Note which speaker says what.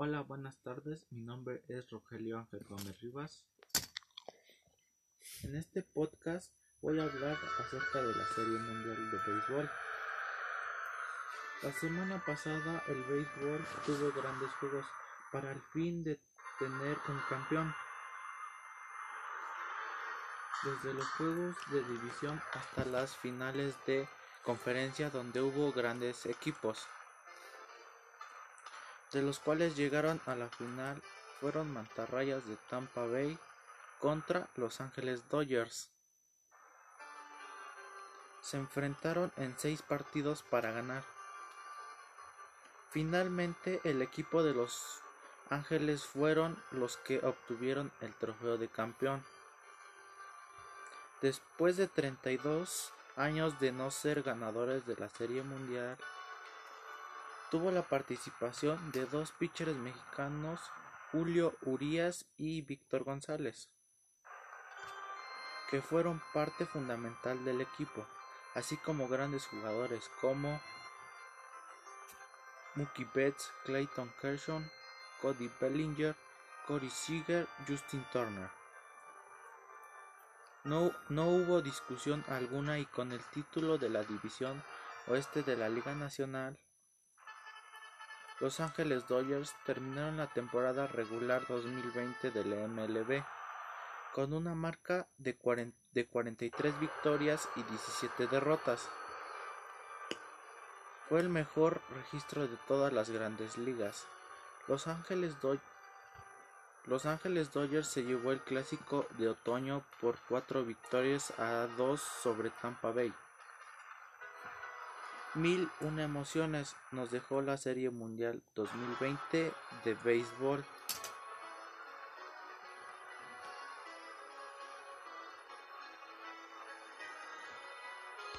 Speaker 1: Hola, buenas tardes. Mi nombre es Rogelio Ángel Gómez Rivas. En este podcast voy a hablar acerca de la Serie Mundial de Béisbol. La semana pasada el béisbol tuvo grandes juegos para el fin de tener un campeón. Desde los juegos de división hasta las finales de conferencia donde hubo grandes equipos de los cuales llegaron a la final fueron Mantarrayas de Tampa Bay contra Los Ángeles Dodgers. Se enfrentaron en seis partidos para ganar. Finalmente el equipo de Los Ángeles fueron los que obtuvieron el trofeo de campeón. Después de 32 años de no ser ganadores de la Serie Mundial, Tuvo la participación de dos pitchers mexicanos, Julio Urías y Víctor González, que fueron parte fundamental del equipo, así como grandes jugadores como Mookie Betts, Clayton Kershaw, Cody Bellinger, Corey Seager, Justin Turner. No, no hubo discusión alguna y con el título de la División Oeste de la Liga Nacional los Ángeles Dodgers terminaron la temporada regular 2020 del MLB con una marca de 43 victorias y 17 derrotas. Fue el mejor registro de todas las grandes ligas. Los Ángeles, Los Ángeles Dodgers se llevó el clásico de otoño por 4 victorias a 2 sobre Tampa Bay. Mil una emociones nos dejó la Serie Mundial 2020 de béisbol